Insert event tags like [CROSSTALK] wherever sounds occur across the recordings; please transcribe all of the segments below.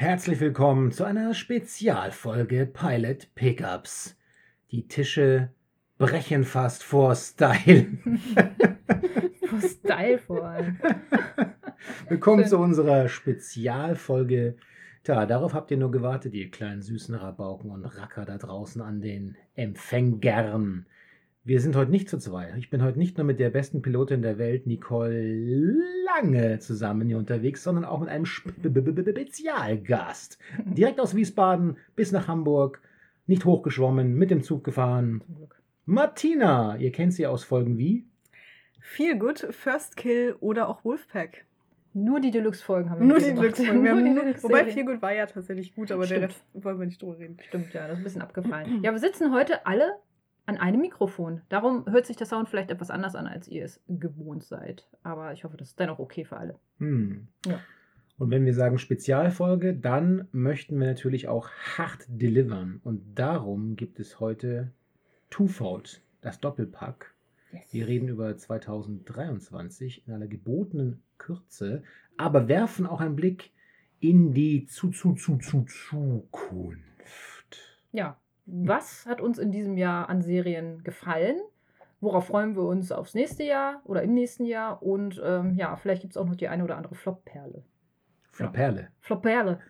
Herzlich willkommen zu einer Spezialfolge Pilot Pickups. Die Tische brechen fast vor Style. [LAUGHS] vor Style vor allem. [LAUGHS] Willkommen zu unserer Spezialfolge. Tja, darauf habt ihr nur gewartet, ihr kleinen süßen Rabauken und Racker da draußen an den Empfängern. Wir sind heute nicht zu zweit. Ich bin heute nicht nur mit der besten Pilotin der Welt, Nicole Lange, zusammen hier unterwegs, sondern auch mit einem Spezialgast. Direkt aus Wiesbaden bis nach Hamburg, nicht hochgeschwommen, mit dem Zug gefahren. Martina, ihr kennt sie aus Folgen wie? Feel Good, First Kill oder auch Wolfpack. Nur die Deluxe-Folgen haben wir Nur die Deluxe-Folgen. Wobei Feel Good war ja tatsächlich gut, aber Stimmt. der Rest wollen wir nicht drüber reden. Stimmt, ja, das ist ein bisschen [CLEARS THROAT] abgefallen. ja, wir sitzen heute alle an einem Mikrofon. Darum hört sich der Sound vielleicht etwas anders an, als ihr es gewohnt seid. Aber ich hoffe, das ist dennoch okay für alle. Hm. Ja. Und wenn wir sagen Spezialfolge, dann möchten wir natürlich auch hart delivern. Und darum gibt es heute Twofold, das Doppelpack. Yes. Wir reden über 2023 in einer gebotenen Kürze, aber werfen auch einen Blick in die zu, zu, zu, zu Zukunft. Ja, was hat uns in diesem Jahr an Serien gefallen? Worauf freuen wir uns aufs nächste Jahr oder im nächsten Jahr? Und ähm, ja, vielleicht gibt es auch noch die eine oder andere Flop-Perle. Flop-Perle. Flop-Perle.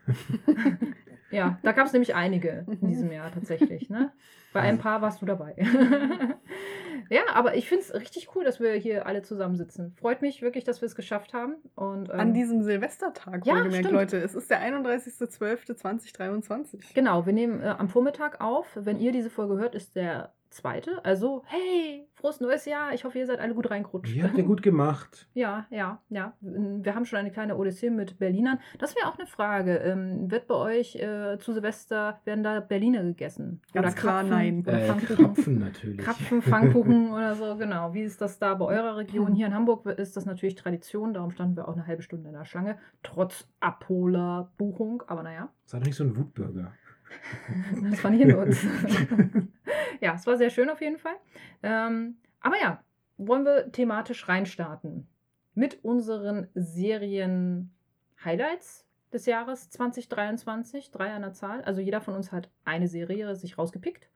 [LAUGHS] ja, da gab es nämlich einige in diesem Jahr tatsächlich. Ne? Bei ein paar warst du dabei. [LAUGHS] ja, aber ich finde es richtig cool, dass wir hier alle zusammensitzen. Freut mich wirklich, dass wir es geschafft haben. Und, ähm, An diesem Silvestertag, ja, wohlgemerkt, Leute. Es ist der 31.12.2023. Genau, wir nehmen äh, am Vormittag auf. Wenn ihr diese Folge hört, ist der zweite. Also, hey, frohes neues Jahr. Ich hoffe, ihr seid alle gut reingerutscht. Ja, habt ihr gut gemacht. [LAUGHS] Ja, ja, ja. Wir haben schon eine kleine Odyssee mit Berlinern. Das wäre auch eine Frage. Ähm, wird bei euch äh, zu Silvester, werden da Berliner gegessen? Ganz oder klar, Krapfen, nein. Oder äh, Krapfen natürlich. Krapfen, Pfannkuchen [LAUGHS] oder so, genau. Wie ist das da bei eurer Region? Hier in Hamburg ist das natürlich Tradition. Darum standen wir auch eine halbe Stunde in der Schlange. Trotz Abholer-Buchung. Aber naja. Sei doch nicht so ein Wutbürger. [LAUGHS] Das war nicht in uns. Ja, es war sehr schön auf jeden Fall. Ähm, aber ja, wollen wir thematisch reinstarten mit unseren Serien-Highlights des Jahres 2023, drei an der Zahl. Also jeder von uns hat eine Serie sich rausgepickt.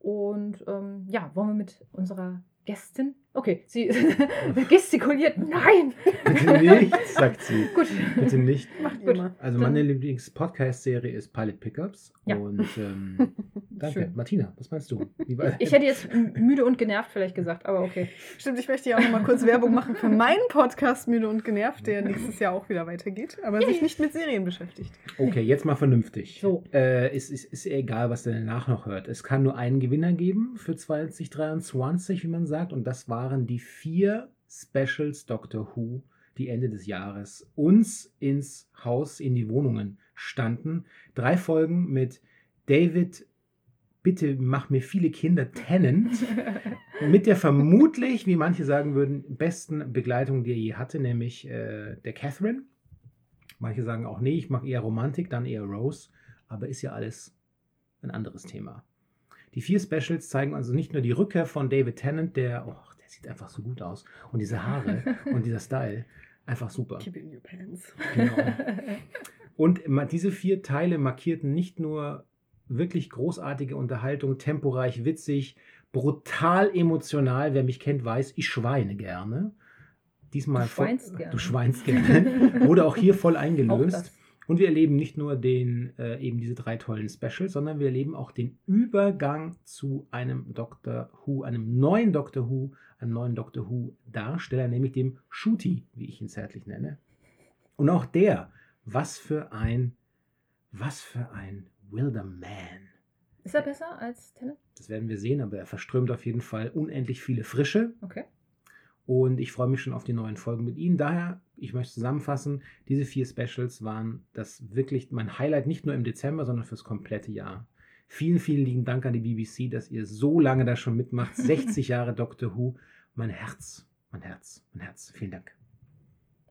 Und ähm, ja, wollen wir mit unserer Gästin Okay, sie [LAUGHS] [LAUGHS] gestikuliert. Nein! Bitte nicht, sagt sie. Gut. Bitte nicht. Macht Gut. Immer. Also meine Lieblings-Podcast-Serie ist Pilot Pickups. Ja. Und [LAUGHS] ähm, danke. Schön. Martina, was meinst du? Ich hätte jetzt müde und genervt vielleicht gesagt, aber okay. Stimmt, ich möchte ja auch noch mal kurz Werbung machen für meinen Podcast Müde und genervt, der nächstes Jahr auch wieder weitergeht, aber sich nicht mit Serien beschäftigt. Okay, jetzt mal vernünftig. So. Äh, es ist, ist egal, was danach noch hört. Es kann nur einen Gewinner geben für 2023, wie man sagt, und das war waren die vier Specials Doctor Who, die Ende des Jahres uns ins Haus, in die Wohnungen standen. Drei Folgen mit David, bitte mach mir viele Kinder, Tennant, [LAUGHS] mit der vermutlich, wie manche sagen würden, besten Begleitung, die er je hatte, nämlich äh, der Catherine. Manche sagen auch, nee, ich mache eher Romantik, dann eher Rose, aber ist ja alles ein anderes Thema. Die vier Specials zeigen also nicht nur die Rückkehr von David Tennant, der, oh, sieht einfach so gut aus. Und diese Haare [LAUGHS] und dieser Style, einfach super. Keep in your pants. Genau. [LAUGHS] Und diese vier Teile markierten nicht nur wirklich großartige Unterhaltung, temporeich, witzig, brutal emotional. Wer mich kennt, weiß, ich schweine gerne. Diesmal du schweinst voll, gerne. Du schweinst gerne. Wurde auch hier voll eingelöst. Und wir erleben nicht nur den, äh, eben diese drei tollen Specials, sondern wir erleben auch den Übergang zu einem Doctor Who, einem neuen Doctor Who, einem neuen Doctor Who-Darsteller, nämlich dem Shooty, wie ich ihn zärtlich nenne. Und auch der, was für ein, was für ein wilder Man. Ist er besser als Tennant? Das werden wir sehen, aber er verströmt auf jeden Fall unendlich viele Frische. Okay. Und ich freue mich schon auf die neuen Folgen mit Ihnen. Daher, ich möchte zusammenfassen, diese vier Specials waren das wirklich mein Highlight, nicht nur im Dezember, sondern fürs komplette Jahr. Vielen, vielen lieben Dank an die BBC, dass ihr so lange da schon mitmacht. [LAUGHS] 60 Jahre Doctor Who mein Herz, mein Herz, mein Herz. Vielen Dank.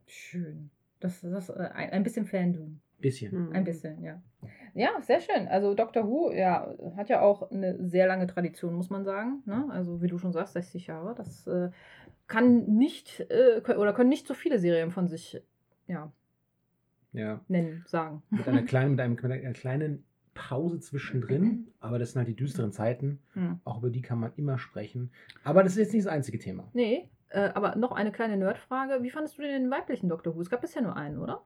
Schön. Das ist äh, ein bisschen Fandom. Bisschen. Mhm. Ein bisschen, ja. Ja, sehr schön. Also Doctor Who, ja, hat ja auch eine sehr lange Tradition, muss man sagen. Ne? Also wie du schon sagst, 60 Jahre. Das äh, kann nicht äh, oder können nicht so viele Serien von sich ja, Ja. nennen, sagen. Mit einer [LAUGHS] kleinen, mit einem, mit einer kleinen Pause zwischendrin, aber das sind halt die düsteren Zeiten. Hm. Auch über die kann man immer sprechen. Aber das ist jetzt nicht das einzige Thema. Nee, äh, aber noch eine kleine Nerdfrage. Wie fandest du denn den weiblichen Doctor Who? Es gab bisher nur einen, oder?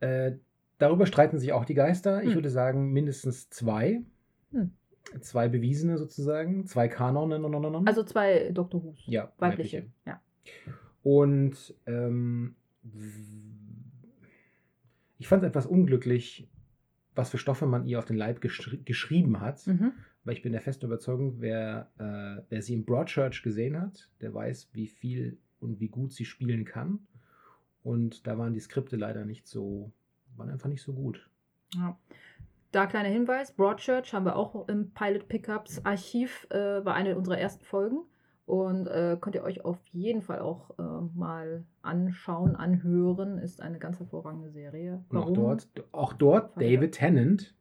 Äh, darüber streiten sich auch die Geister. Ich Hm. würde sagen, mindestens zwei. Hm. Zwei bewiesene sozusagen. Zwei Kanonen. Also zwei Doctor Who's. ja, Weibliche. Ja. Und ähm, ich fand es etwas unglücklich, was für Stoffe man ihr auf den Leib geschri geschrieben hat. Mhm. Weil ich bin der festen Überzeugung, wer, äh, wer sie in Broadchurch gesehen hat, der weiß, wie viel und wie gut sie spielen kann. Und da waren die Skripte leider nicht so, waren einfach nicht so gut. Ja. Da kleiner Hinweis: Broadchurch haben wir auch im Pilot Pickups Archiv, äh, war eine unserer ersten Folgen. Und äh, könnt ihr euch auf jeden Fall auch äh, mal anschauen, anhören. Ist eine ganz hervorragende Serie. Und auch Warum? dort, auch dort Fand ich David Tennant.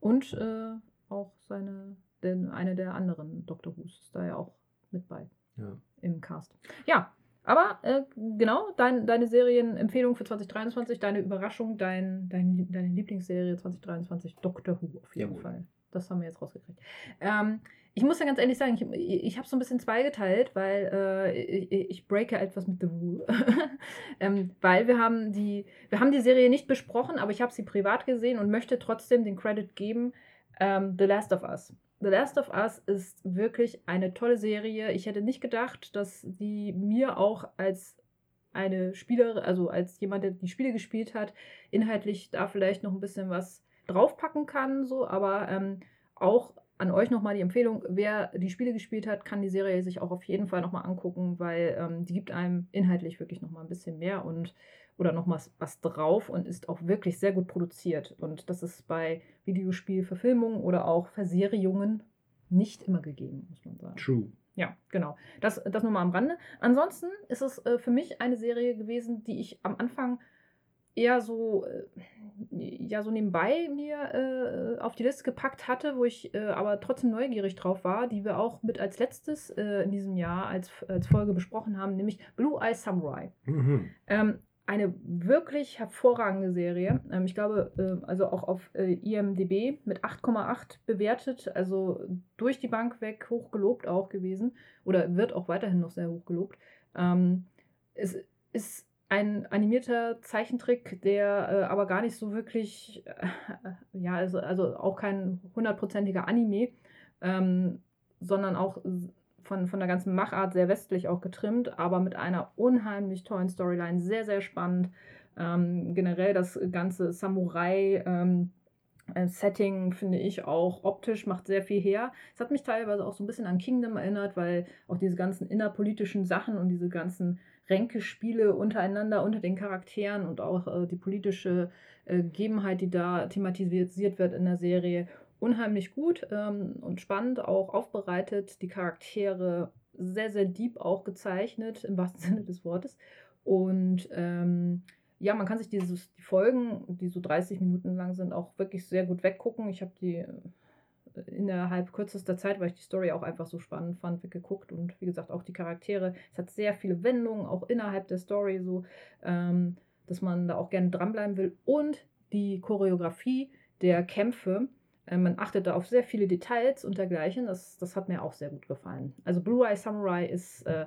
Und äh, auch seine, denn eine der anderen Doctor Who's ist da ja auch mit bei Ja. im Cast. Ja, aber äh, genau, dein, deine Serienempfehlung für 2023, deine Überraschung, dein, dein, deine Lieblingsserie 2023, Doctor Who auf jeden Jawohl. Fall. Das haben wir jetzt rausgekriegt. Ähm, ich muss ja ganz ehrlich sagen, ich, ich habe so ein bisschen zweigeteilt, weil äh, ich, ich breake etwas mit The Rule. [LAUGHS] ähm, weil wir haben, die, wir haben die Serie nicht besprochen, aber ich habe sie privat gesehen und möchte trotzdem den Credit geben, ähm, The Last of Us. The Last of Us ist wirklich eine tolle Serie. Ich hätte nicht gedacht, dass die mir auch als eine Spielerin, also als jemand, der die Spiele gespielt hat, inhaltlich da vielleicht noch ein bisschen was draufpacken kann, so, aber ähm, auch an euch nochmal die Empfehlung, wer die Spiele gespielt hat, kann die Serie sich auch auf jeden Fall nochmal angucken, weil ähm, die gibt einem inhaltlich wirklich nochmal ein bisschen mehr und oder nochmal was drauf und ist auch wirklich sehr gut produziert. Und das ist bei Videospielverfilmungen oder auch Verserierungen nicht immer gegeben, muss man sagen. True. Ja, genau. Das, das nur mal am Rande. Ansonsten ist es äh, für mich eine Serie gewesen, die ich am Anfang eher so, äh, ja, so nebenbei mir äh, auf die Liste gepackt hatte, wo ich äh, aber trotzdem neugierig drauf war, die wir auch mit als letztes äh, in diesem Jahr als, als Folge besprochen haben, nämlich Blue Eye Samurai. Mhm. Ähm, eine wirklich hervorragende Serie. Ähm, ich glaube, äh, also auch auf äh, IMDB mit 8,8 bewertet, also durch die Bank weg hoch gelobt auch gewesen oder wird auch weiterhin noch sehr hoch gelobt. Ähm, es ist ein animierter Zeichentrick, der äh, aber gar nicht so wirklich, äh, ja, also, also auch kein hundertprozentiger Anime, ähm, sondern auch von, von der ganzen Machart sehr westlich auch getrimmt, aber mit einer unheimlich tollen Storyline, sehr, sehr spannend. Ähm, generell das ganze Samurai. Ähm, äh, Setting finde ich auch optisch macht sehr viel her. Es hat mich teilweise auch so ein bisschen an Kingdom erinnert, weil auch diese ganzen innerpolitischen Sachen und diese ganzen Ränkespiele untereinander, unter den Charakteren und auch äh, die politische äh, Gegebenheit, die da thematisiert wird in der Serie, unheimlich gut ähm, und spannend auch aufbereitet. Die Charaktere sehr, sehr deep auch gezeichnet, im wahrsten [LAUGHS] Sinne des Wortes. Und ähm, ja, man kann sich dieses, die Folgen, die so 30 Minuten lang sind, auch wirklich sehr gut weggucken. Ich habe die innerhalb kürzester Zeit, weil ich die Story auch einfach so spannend fand, weggeguckt und wie gesagt auch die Charaktere. Es hat sehr viele Wendungen, auch innerhalb der Story, so ähm, dass man da auch gerne dranbleiben will. Und die Choreografie der Kämpfe, äh, man achtet da auf sehr viele Details und dergleichen. Das, das hat mir auch sehr gut gefallen. Also Blue Eye Samurai ist äh,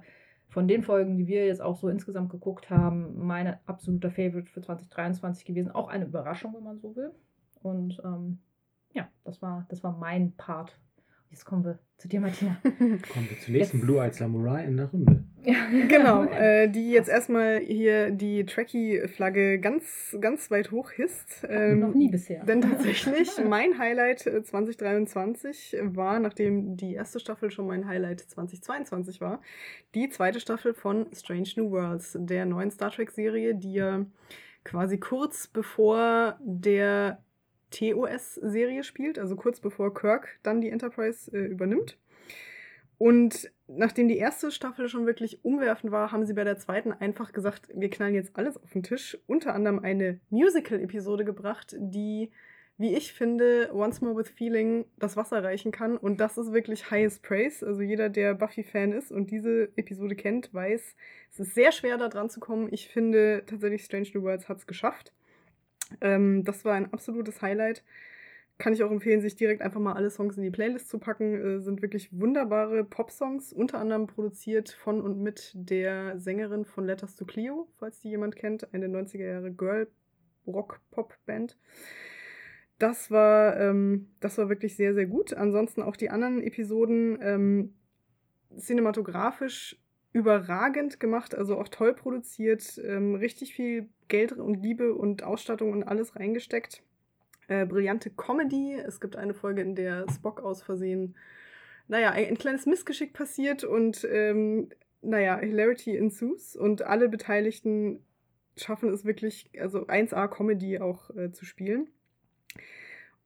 von den Folgen, die wir jetzt auch so insgesamt geguckt haben, mein absoluter Favorite für 2023 gewesen. Auch eine Überraschung, wenn man so will. Und ähm, ja, das war, das war mein Part. Jetzt kommen wir zu dir, Martina. [LAUGHS] Kommen wir zur nächsten Jetzt- Blue-Eyed Samurai in der Runde. Genau, [LAUGHS] äh, die jetzt erstmal hier die Trekkie-Flagge ganz, ganz weit hoch hisst. Ähm, Noch nie bisher. Denn tatsächlich, [LAUGHS] mein Highlight äh, 2023 war, nachdem die erste Staffel schon mein Highlight 2022 war, die zweite Staffel von Strange New Worlds, der neuen Star Trek-Serie, die ja quasi kurz bevor der TOS-Serie spielt, also kurz bevor Kirk dann die Enterprise äh, übernimmt. Und nachdem die erste Staffel schon wirklich umwerfend war, haben sie bei der zweiten einfach gesagt, wir knallen jetzt alles auf den Tisch. Unter anderem eine Musical-Episode gebracht, die wie ich finde, Once More with Feeling das Wasser reichen kann. Und das ist wirklich highest praise. Also jeder, der Buffy-Fan ist und diese Episode kennt, weiß, es ist sehr schwer, da dran zu kommen. Ich finde tatsächlich Strange New Worlds hat es geschafft. Ähm, das war ein absolutes Highlight. Kann ich auch empfehlen, sich direkt einfach mal alle Songs in die Playlist zu packen. Äh, sind wirklich wunderbare Pop-Songs, unter anderem produziert von und mit der Sängerin von Letters to Cleo, falls die jemand kennt, eine 90er Jahre Girl-Rock-Pop-Band das war, ähm, das war wirklich sehr, sehr gut. Ansonsten auch die anderen Episoden ähm, cinematografisch überragend gemacht, also auch toll produziert, ähm, richtig viel Geld und Liebe und Ausstattung und alles reingesteckt. Äh, brillante Comedy. Es gibt eine Folge, in der Spock aus Versehen, naja, ein, ein kleines Missgeschick passiert und, ähm, naja, Hilarity ensues und alle Beteiligten schaffen es wirklich, also 1A Comedy auch äh, zu spielen.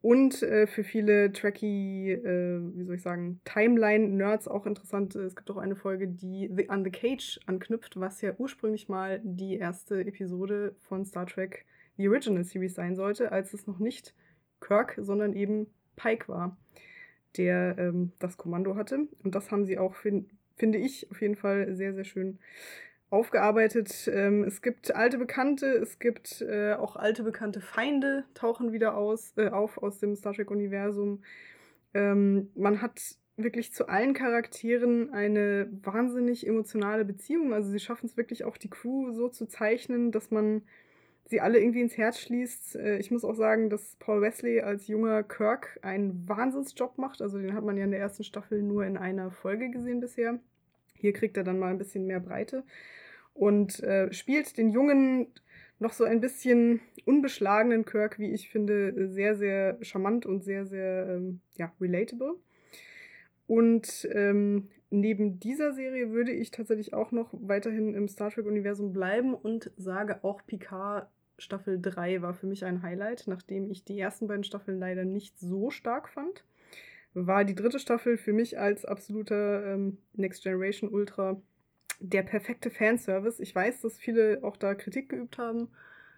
Und äh, für viele tracky, äh, wie soll ich sagen, Timeline-Nerds auch interessant. Es gibt auch eine Folge, die The, an The Cage anknüpft, was ja ursprünglich mal die erste Episode von Star Trek The Original Series sein sollte, als es noch nicht Kirk, sondern eben Pike war, der ähm, das Kommando hatte. Und das haben sie auch, fin finde ich, auf jeden Fall sehr, sehr schön aufgearbeitet. Ähm, es gibt alte Bekannte, es gibt äh, auch alte bekannte Feinde, tauchen wieder aus, äh, auf aus dem Star Trek-Universum. Ähm, man hat wirklich zu allen Charakteren eine wahnsinnig emotionale Beziehung. Also sie schaffen es wirklich auch die Crew so zu zeichnen, dass man sie alle irgendwie ins Herz schließt. Äh, ich muss auch sagen, dass Paul Wesley als junger Kirk einen Wahnsinnsjob macht. Also den hat man ja in der ersten Staffel nur in einer Folge gesehen bisher. Hier kriegt er dann mal ein bisschen mehr Breite und äh, spielt den jungen, noch so ein bisschen unbeschlagenen Kirk, wie ich finde, sehr, sehr charmant und sehr, sehr ähm, ja, relatable. Und ähm, neben dieser Serie würde ich tatsächlich auch noch weiterhin im Star Trek-Universum bleiben und sage auch Picard Staffel 3 war für mich ein Highlight, nachdem ich die ersten beiden Staffeln leider nicht so stark fand war die dritte Staffel für mich als absoluter ähm, Next Generation Ultra der perfekte Fanservice. Ich weiß, dass viele auch da Kritik geübt haben,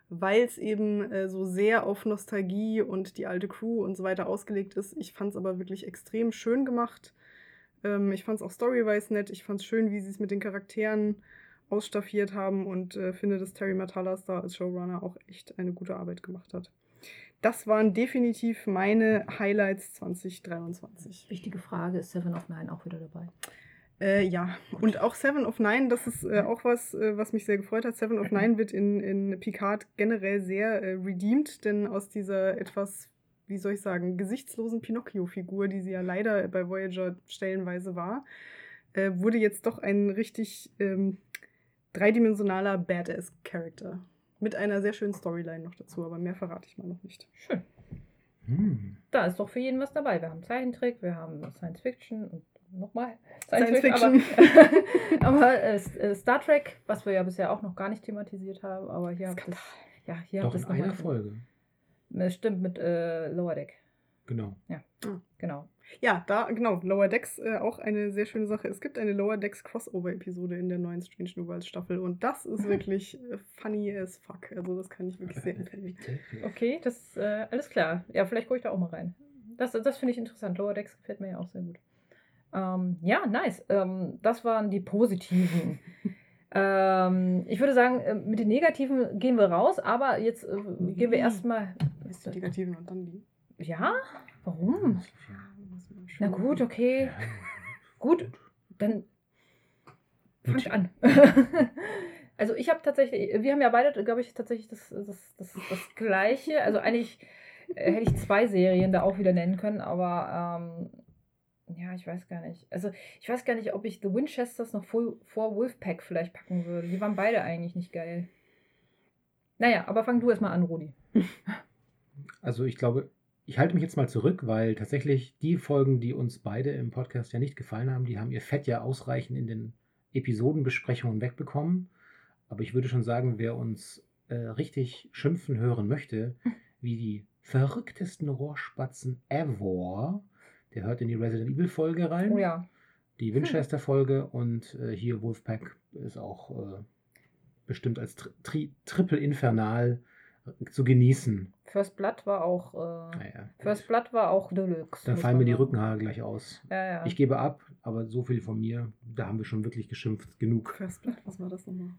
weil es eben äh, so sehr auf Nostalgie und die alte Crew und so weiter ausgelegt ist. Ich fand es aber wirklich extrem schön gemacht. Ähm, ich fand es auch storywise nett. Ich fand es schön, wie sie es mit den Charakteren ausstaffiert haben und äh, finde, dass Terry Matalas da als Showrunner auch echt eine gute Arbeit gemacht hat das waren definitiv meine Highlights 2023. Wichtige Frage, ist Seven of Nine auch wieder dabei? Äh, ja, Gut. und auch Seven of Nine, das ist äh, auch was, äh, was mich sehr gefreut hat. Seven of Nine wird in, in Picard generell sehr äh, redeemed, denn aus dieser etwas, wie soll ich sagen, gesichtslosen Pinocchio-Figur, die sie ja leider bei Voyager stellenweise war, äh, wurde jetzt doch ein richtig ähm, dreidimensionaler Badass-Charakter. Mit einer sehr schönen Storyline noch dazu, aber mehr verrate ich mal noch nicht. Schön. Hm. Da ist doch für jeden was dabei. Wir haben Zeichentrick, wir haben Science Fiction und nochmal Science, Science Fiction. Aber, [LAUGHS] aber äh, äh, Star Trek, was wir ja bisher auch noch gar nicht thematisiert haben, aber hier habt es. Ja, hier doch habt in einer Folge. Das stimmt mit äh, Lower Deck. Genau. Ja, ah. genau. Ja, da, genau, Lower Decks äh, auch eine sehr schöne Sache. Es gibt eine Lower Decks Crossover-Episode in der neuen Strange New Worlds Staffel und das ist [LAUGHS] wirklich äh, funny as fuck. Also, das kann ich wirklich sehr empfehlen. Okay, das äh, alles klar. Ja, vielleicht gucke ich da auch mal rein. Das, das finde ich interessant. Lower Decks gefällt mir ja auch sehr gut. Ähm, ja, nice. Ähm, das waren die positiven. [LAUGHS] ähm, ich würde sagen, äh, mit den negativen gehen wir raus, aber jetzt äh, gehen wir erstmal. Die negativen und dann die. Ja? Warum? Na gut, okay. gut, dann fangt an. [LAUGHS] also ich habe tatsächlich, wir haben ja beide, glaube ich, tatsächlich das, das, das, das Gleiche. Also eigentlich äh, hätte ich zwei Serien da auch wieder nennen können, aber ähm, ja, ich weiß gar nicht. Also ich weiß gar nicht, ob ich The Winchesters noch vor, vor Wolfpack vielleicht packen würde. Die waren beide eigentlich nicht geil. Naja, aber fang du erstmal an, Rudi. Also ich glaube, ich halte mich jetzt mal zurück, weil tatsächlich die Folgen, die uns beide im Podcast ja nicht gefallen haben, die haben ihr Fett ja ausreichend in den Episodenbesprechungen wegbekommen. Aber ich würde schon sagen, wer uns äh, richtig schimpfen hören möchte, [LAUGHS] wie die verrücktesten Rohrspatzen ever, der hört in die Resident Evil Folge rein. Oh ja. Die Winchester Folge und äh, hier Wolfpack ist auch äh, bestimmt als tri Triple Infernal zu genießen. First Blood war auch. Äh, Naja, First Blood war auch Deluxe. dann fallen mir die. Rückenhaare gleich aus. Ja, ja. Ich gebe ab, aber so viel von mir, da haben wir schon wirklich geschimpft. Genug. First Blood, was war das nochmal?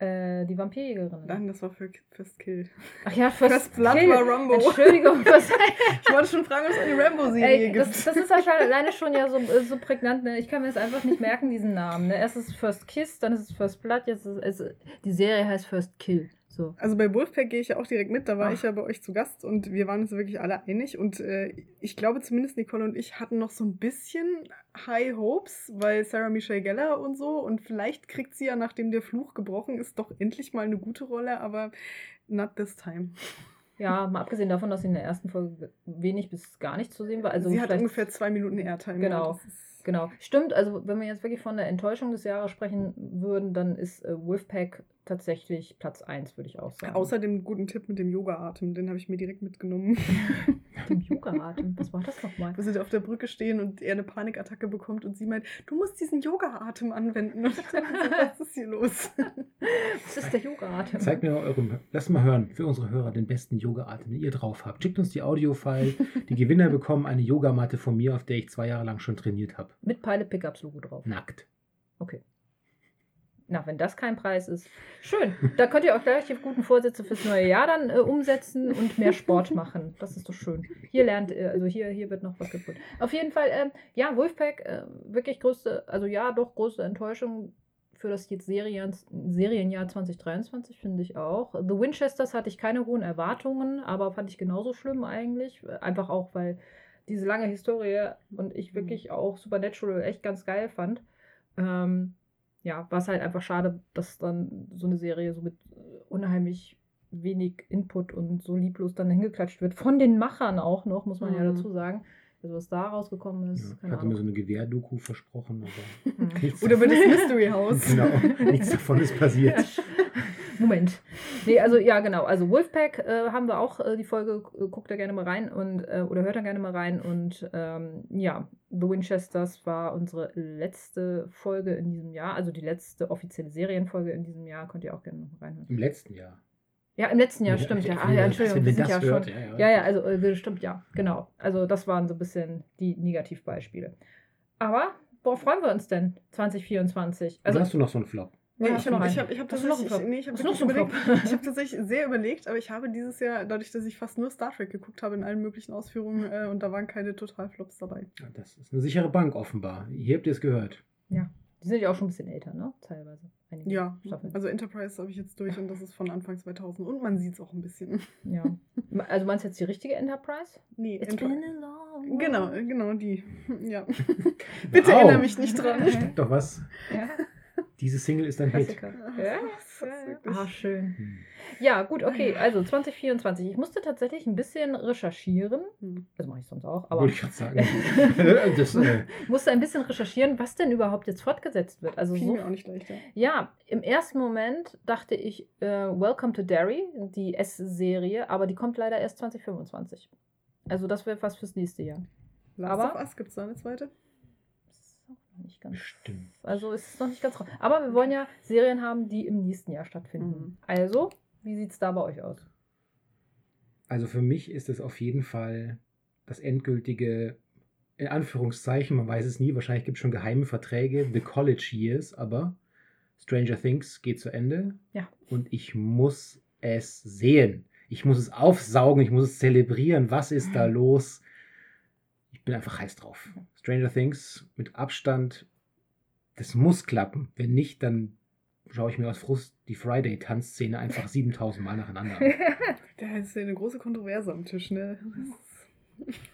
äh, die Vampirjägerin. Nein, das war für First Kill. Ach ja, First, First Blood Kill. war Rambo. Entschuldigung, [LAUGHS] was, Ich wollte schon fragen, ob es eine Rambo-Serie gibt. das, das ist ja schon alleine schon ja so, so prägnant. Ne? Ich kann mir das einfach nicht merken, diesen Namen. Ne? Erst ist First Kiss, dann ist es First Blood, jetzt ist es, die Serie heißt First Kill. So. Also bei Wolfpack gehe ich ja auch direkt mit, da war Ach. ich ja bei euch zu Gast und wir waren uns wirklich alle einig und äh, ich glaube zumindest Nicole und ich hatten noch so ein bisschen High Hopes, weil Sarah Michelle Gellar und so und vielleicht kriegt sie ja, nachdem der Fluch gebrochen ist, doch endlich mal eine gute Rolle, aber not this time. Ja, mal abgesehen davon, dass sie in der ersten Folge wenig bis gar nicht zu sehen war. Also sie hat ungefähr zwei Minuten Airtime. Genau. Genau, stimmt. Also, wenn wir jetzt wirklich von der Enttäuschung des Jahres sprechen würden, dann ist äh, Wolfpack tatsächlich Platz 1, würde ich auch sagen. Außer dem guten Tipp mit dem Yoga-Atem, den habe ich mir direkt mitgenommen. [LAUGHS] dem Yoga-Atem. Was war das nochmal? Wo sie auf der Brücke stehen und er eine Panikattacke bekommt und sie meint, du musst diesen Yoga-Atem anwenden. Und ich dachte so, was ist hier los? [LAUGHS] Was ist der Yoga-Atem? Zeigt mir mal euren, lasst mal hören, für unsere Hörer den besten Yoga-Atem, den ihr drauf habt. Schickt uns die Audio-File. Die Gewinner bekommen eine Yogamatte von mir, auf der ich zwei Jahre lang schon trainiert habe. Mit Pilot Pickups Logo drauf. Nackt. Okay. Na, wenn das kein Preis ist. Schön. Da könnt ihr auch gleich die guten Vorsätze fürs neue Jahr dann äh, umsetzen und mehr Sport machen. Das ist doch schön. Hier lernt, äh, also hier, hier wird noch was gefunden. Auf jeden Fall, ähm, ja, Wolfpack, äh, wirklich größte, also ja, doch große Enttäuschung für das jetzt Serien, Serienjahr 2023, finde ich auch. The Winchesters hatte ich keine hohen Erwartungen, aber fand ich genauso schlimm eigentlich. Einfach auch, weil diese lange Historie und ich wirklich auch Supernatural echt ganz geil fand. Ähm, ja, war es halt einfach schade, dass dann so eine Serie so mit äh, unheimlich wenig Input und so lieblos dann hingeklatscht wird. Von den Machern auch noch, muss man ja Mhm. dazu sagen. Also was da rausgekommen ist, Ja, ich hatte mir so Ahnung. eine Gewehrdoku versprochen, aber Hm. nichts, Oder über das [LAUGHS] Mystery House. genau, nichts davon ist passiert. Moment. Nee, also ja, genau. Also Wolfpack äh, haben wir auch äh, die Folge, äh, guckt da gerne mal rein und äh, oder hört da gerne mal rein. Und ähm, ja, The Winchesters war unsere letzte Folge in diesem Jahr, also die letzte offizielle Serienfolge in diesem Jahr. Könnt ihr auch gerne noch mal reinhören. Im letzten Jahr. Ja, im letzten Jahr, stimmt, ja. Ah, ja, Entschuldigung, wir sind ja hört, schon. ja, Ja, ja, also äh, stimmt, ja, genau. Also das waren so ein bisschen die Negativbeispiele. Aber worauf freuen wir uns denn 2024? Also Also hast du noch so einen Flop? Nee, Ja, ich habe ich hab, ich hab noch tatsächlich, nee, ich hab noch überlegt, ich habe tatsächlich sehr überlegt, aber ich habe dieses Jahr, dadurch, dass ich fast nur Star Trek geguckt habe in allen möglichen Ausführungen äh, und da waren keine Totalflops dabei. Ja, das ist eine sichere Bank offenbar. Hier habt ihr es gehört. Die sind ja auch schon ein bisschen älter, ne? Teilweise. Einige Ja, Staffeln. also Enterprise habe ich jetzt durch und das ist von Anfang 2000 und man sieht es auch ein bisschen. Ja. Also meinst du jetzt die richtige Enterprise? Nee, It's Enter been a long genau, road. genau die. [LAUGHS] Ja. [LAUGHS] Bitte Wow. erinnere mich nicht dran. Stimmt doch was. Ja, Diese Single ist ein Hit. Klassiker. Ja, Das ist wirklich- Ah, schön. Hm. Ja, gut, okay. Also 2024. Ich musste tatsächlich ein bisschen recherchieren. Hm. Das mache ich sonst auch. Aber Wollte ich gerade sagen. [LAUGHS] das, äh, musste ein bisschen recherchieren, was denn überhaupt jetzt fortgesetzt wird. Also Fiel so mir auch nicht leichter. Ja, im ersten Moment dachte ich äh, Welcome to Derry, die S-Serie, aber die kommt leider erst 2025. Also das wäre fast fürs nächste Jahr. Last Aber- of Us gibt es da eine zweite? Das ist auch noch nicht ganz. Stimmt. Also ist es noch nicht ganz raus. Aber wir wollen ja Serien haben, die im nächsten Jahr stattfinden. Mhm. Also, wie sieht es da bei euch aus? Also für mich ist es auf jeden Fall das endgültige, in Anführungszeichen, man weiß es nie, wahrscheinlich gibt es schon geheime Verträge, The College Years, aber Stranger Things geht zu Ende. Ja. Und ich muss es sehen. Ich muss es aufsaugen, ich muss es zelebrieren. Was ist da los? [LAUGHS] Ich bin einfach heiß drauf. Stranger Things mit Abstand, das muss klappen. Wenn nicht, dann schaue ich mir aus Frust die Friday-Tanzszene einfach [LAUGHS] 7000 Mal nacheinander an. [LAUGHS] Da ist ja eine große Kontroverse am Tisch, ne?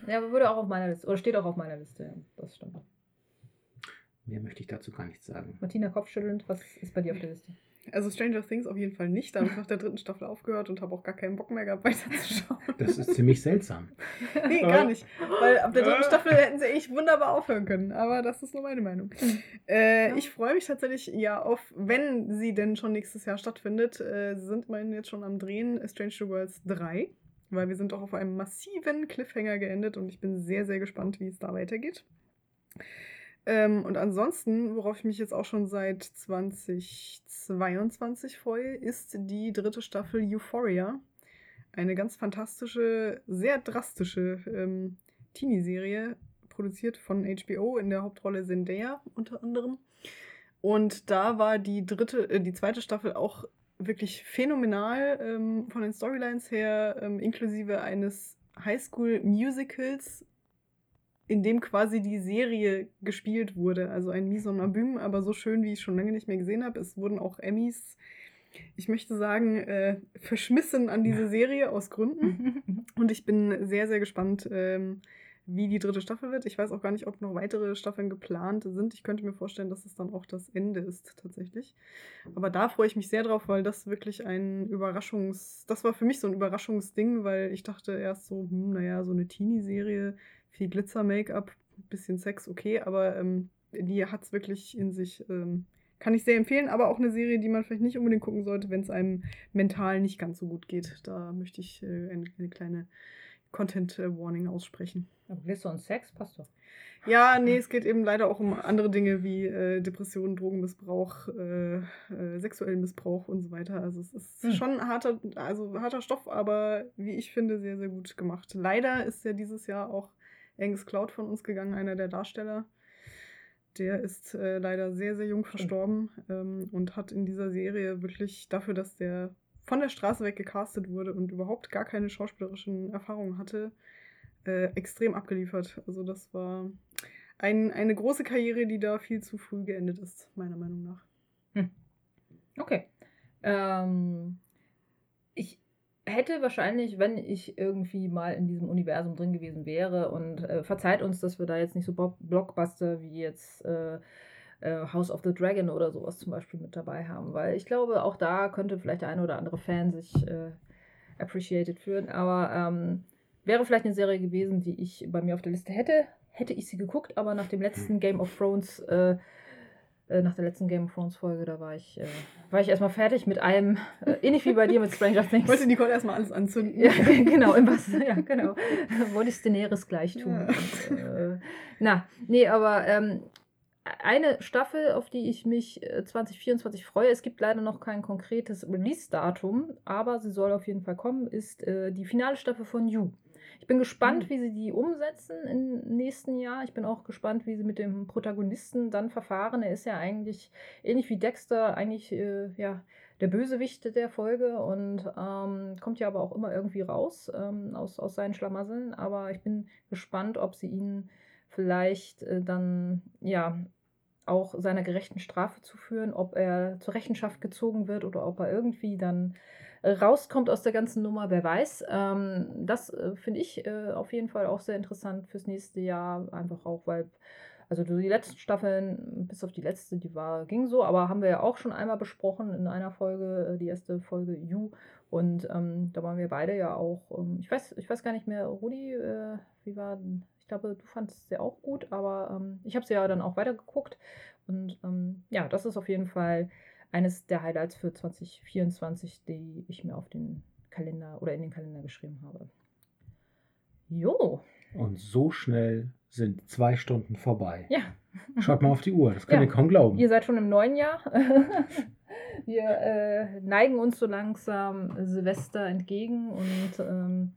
Ja, aber würde auch auf meiner Liste, oder steht auch auf meiner Liste. Das stimmt. Mehr möchte ich dazu gar nicht sagen. Martina Kopfschüttelnd, was ist bei dir auf der Liste? Also Stranger Things auf jeden Fall nicht. Da habe ich nach der dritten Staffel aufgehört und habe auch gar keinen Bock mehr gehabt, [LAUGHS] weiterzuschauen. Das ist ziemlich seltsam. [LAUGHS] Nee, gar nicht. Weil ab der dritten Staffel hätten sie echt wunderbar aufhören können. Aber das ist nur meine Meinung. Äh, Ich freue mich tatsächlich ja auf, wenn sie denn schon nächstes Jahr stattfindet. Äh, sie sind immerhin jetzt schon am Drehen Strange New Worlds 3. Weil wir sind auch auf einem massiven Cliffhanger geendet und ich bin sehr, sehr gespannt, wie es da weitergeht. Ähm, und ansonsten, worauf ich mich jetzt auch schon seit 2022 freue, ist die dritte Staffel Euphoria. eine ganz fantastische, sehr drastische ähm, Teenie-Serie, produziert von HBO in der Hauptrolle Zendaya unter anderem. Und da war die dritte, äh, die zweite Staffel auch wirklich phänomenal ähm, von den Storylines her, ähm, inklusive eines Highschool-Musicals, in dem quasi die Serie gespielt wurde. Also ein Mise en Abüm, aber so schön, wie ich schon lange nicht mehr gesehen habe. Es wurden auch Emmys, ich möchte sagen, äh, verschmissen an diese [LAUGHS] Serie aus Gründen. [LAUGHS] Und ich bin sehr, sehr gespannt, ähm, wie die dritte Staffel wird. Ich weiß auch gar nicht, ob noch weitere Staffeln geplant sind. Ich könnte mir vorstellen, dass es dann auch das Ende ist, tatsächlich. Aber da freue ich mich sehr drauf, weil das wirklich ein Überraschungs-, das war für mich so ein Überraschungsding, weil ich dachte erst so, hm, naja, so eine Teenie-Serie, viel Glitzer-Make-up, bisschen Sex, okay, aber ähm, die hat es wirklich in sich. Ähm, kann ich sehr empfehlen, aber auch eine Serie, die man vielleicht nicht unbedingt gucken sollte, wenn es einem mental nicht ganz so gut geht. Da möchte ich äh, eine, eine kleine Content-Warning aussprechen. Aber Glitzer und Sex passt doch. Ja, nee, es geht eben leider auch um andere Dinge wie äh, Depressionen, Drogenmissbrauch, äh, äh, sexuellen Missbrauch und so weiter. Also es ist Hm. schon harter, also harter Stoff, aber wie ich finde, sehr, sehr gut gemacht. Leider ist ja dieses Jahr auch Angus Cloud von uns gegangen, einer der Darsteller. Der ist äh, leider sehr, sehr jung verstorben [LAUGHS] ähm, und hat in dieser Serie wirklich dafür, dass der von der Straße weg gecastet wurde und überhaupt gar keine schauspielerischen Erfahrungen hatte, äh, extrem abgeliefert. Also das war ein, eine große Karriere, die da viel zu früh geendet ist, meiner Meinung nach. Okay. Ähm, ich hätte wahrscheinlich, wenn ich irgendwie mal in diesem Universum drin gewesen wäre und äh, verzeiht uns, dass wir da jetzt nicht so Blockbuster wie jetzt äh, äh, House of the Dragon oder sowas zum Beispiel mit dabei haben, weil ich glaube, auch da könnte vielleicht der eine oder andere Fan sich äh, appreciated fühlen, aber ähm, wäre vielleicht eine Serie gewesen, die ich bei mir auf der Liste hätte, hätte ich sie geguckt, aber nach dem letzten Game of Thrones äh, nach der letzten Game of Thrones Folge, da war ich, äh, war ich erstmal fertig mit allem, äh, ähnlich wie bei dir mit Stranger Things. Wollte Nicole erstmal alles anzünden. Ja, [LAUGHS] genau, im Wasser, ja, genau. Wollte ich Daenerys gleich tun. Ja. Und, äh, na, nee, aber ähm, eine Staffel, auf die ich mich äh, 2024 freue, es gibt leider noch kein konkretes Release-Datum, aber sie soll auf jeden Fall kommen, ist äh, die finale Staffel von You. Ich bin gespannt, Mhm. wie sie die umsetzen im nächsten Jahr. Ich bin auch gespannt, wie sie mit dem Protagonisten dann verfahren. Er ist ja eigentlich ähnlich wie Dexter, eigentlich äh, ja, der Bösewicht der Folge und ähm, kommt ja aber auch immer irgendwie raus ähm, aus, aus seinen Schlamasseln. Aber ich bin gespannt, ob sie ihn vielleicht äh, dann ja auch seiner gerechten Strafe zuführen, ob er zur Rechenschaft gezogen wird oder ob er irgendwie dann rauskommt aus der ganzen Nummer, wer weiß. Ähm, das äh, finde ich äh, auf jeden Fall auch sehr interessant fürs nächste Jahr, einfach auch, weil also die letzten Staffeln, bis auf die letzte, die war, ging so, aber haben wir ja auch schon einmal besprochen in einer Folge, äh, die erste Folge You. Und ähm, da waren wir beide ja auch, ähm, ich weiß, ich weiß gar nicht mehr, Rudi, äh, wie war, ich glaube, du fandest sie auch gut, aber ähm, ich habe sie ja dann auch weitergeguckt. Und ähm, ja, das ist auf jeden Fall eines der Highlights für 2024, die ich mir auf den Kalender oder in den Kalender geschrieben habe. Jo, Und so schnell sind zwei Stunden vorbei. ja. Schaut mal auf die Uhr, das könnt Ja. ihr kaum glauben. Ihr seid schon im neuen Jahr. [LAUGHS] Wir äh, neigen uns so langsam Silvester entgegen und ähm,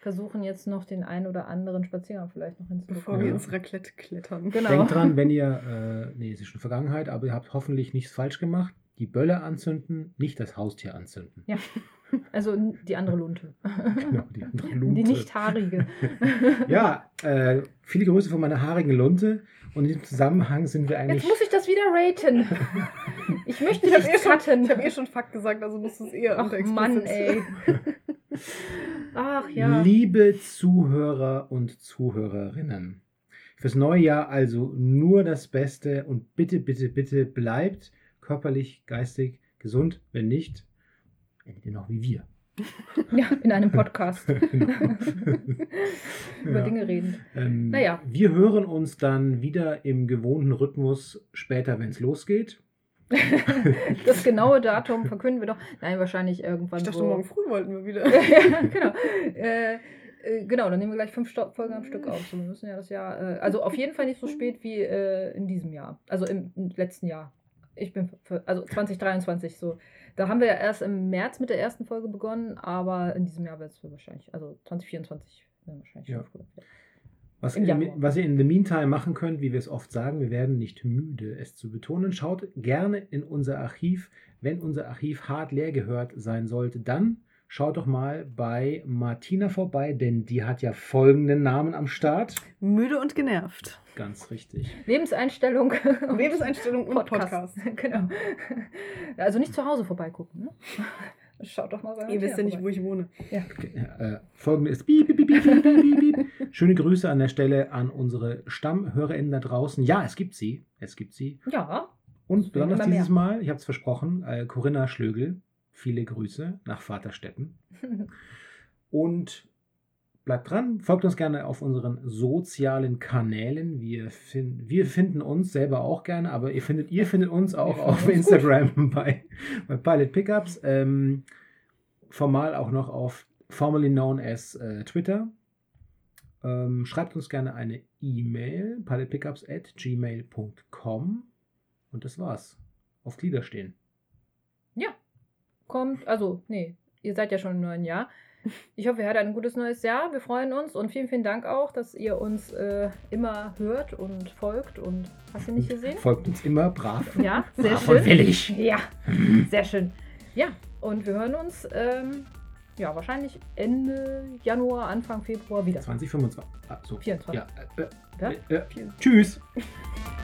versuchen jetzt noch den einen oder anderen Spaziergang vielleicht noch Bevor hinzubekommen. wir Ja. ins Raclette klettern. Genau. Denkt dran, wenn ihr, äh, nee, es ist schon Vergangenheit, aber ihr habt hoffentlich nichts falsch gemacht. Die Bölle anzünden, nicht das Haustier anzünden. Ja. Also die andere Lunte. Genau, die andere Lunte. Die nicht haarige. [LAUGHS] Ja, äh, viele Grüße von meiner haarigen Lunte. Und in diesem Zusammenhang sind wir eigentlich. Jetzt muss ich das wieder raten. Ich möchte Ich habe nicht eh, schon- cutten. ich hab eh schon Fakt gesagt, also musst du es eher Ach Mann, ey. [LAUGHS] Ach ja. Liebe Zuhörer und Zuhörerinnen, fürs neue Jahr also nur das Beste und bitte, bitte, bitte bleibt körperlich, geistig gesund. Wenn nicht, endet ihr noch wie wir. [LAUGHS] Ja, in einem Podcast. [LAUGHS] Genau. [LAUGHS] Über Ja. Dinge reden. Ähm, Naja. Wir hören uns dann wieder im gewohnten Rhythmus später, wenn es losgeht. [LAUGHS] Das genaue Datum verkünden wir doch. Nein, wahrscheinlich irgendwann. Ich dachte, so. morgen früh wollten wir wieder. [LAUGHS] ja, genau. Äh, äh, genau, dann nehmen wir gleich fünf Sto- Folgen am Stück auf. So, wir müssen ja das Jahr. Äh, also auf jeden Fall nicht so spät wie äh, in diesem Jahr. Also im, im letzten Jahr. ich bin für, also 2023 so. Da haben wir ja erst im März mit der ersten Folge begonnen, aber in diesem Jahr wird es wahrscheinlich, also 2024 werden wir wahrscheinlich Ja. schon früher. Was, in, was ihr in the meantime machen könnt, wie wir es oft sagen, wir werden nicht müde, es zu betonen. Schaut gerne in unser Archiv. Wenn unser Archiv hart leer gehört sein sollte, dann schaut doch mal bei Martina vorbei, denn die hat ja folgenden Namen am Start. Müde und genervt. Ganz richtig. Lebenseinstellung. Lebenseinstellung [LAUGHS] und Podcast. [LAUGHS] genau. Also nicht zu Hause vorbeigucken. Ne? Schaut doch mal bei Ihr wisst ja nicht, wo ich wohne. Äh, folgende ist piep, piep, piep, piep, piep, piep, piep. [LAUGHS] Schöne Grüße an der Stelle an unsere StammhörerInnen da draußen. Ja, es gibt sie. Es gibt sie. Ja, Und besonders dieses mehr. Mal, ich habe es versprochen, äh, Corinna Schlögel. Viele Grüße nach Vaterstetten. [LAUGHS] Und bleibt dran, folgt uns gerne auf unseren sozialen Kanälen. Wir, fin wir finden uns selber auch gerne, aber ihr findet, ihr findet uns auch auf Instagram [LAUGHS] bei, bei Pilot Pickups. Ähm, formal auch noch auf formerly known as äh, Twitter. Ähm, schreibt uns gerne eine E-Mail, pilotpickups at gmail.com. Und das war's. Auf Glieder stehen. kommt, also, nee, ihr seid ja schon im neuen Jahr. Ich hoffe, ihr hattet ein gutes neues Jahr. Wir freuen uns und vielen, vielen Dank auch, dass ihr uns äh, immer hört und folgt und hast du nicht gesehen? Folgt uns immer brav. Ja, sehr brav und schön. willig. Ja, sehr schön. Ja, und wir hören uns ähm, ja wahrscheinlich Ende Januar, Anfang Februar wieder. 2025. Ah, so. 24. Ja, äh, Ja? äh, äh, tschüss. [LAUGHS]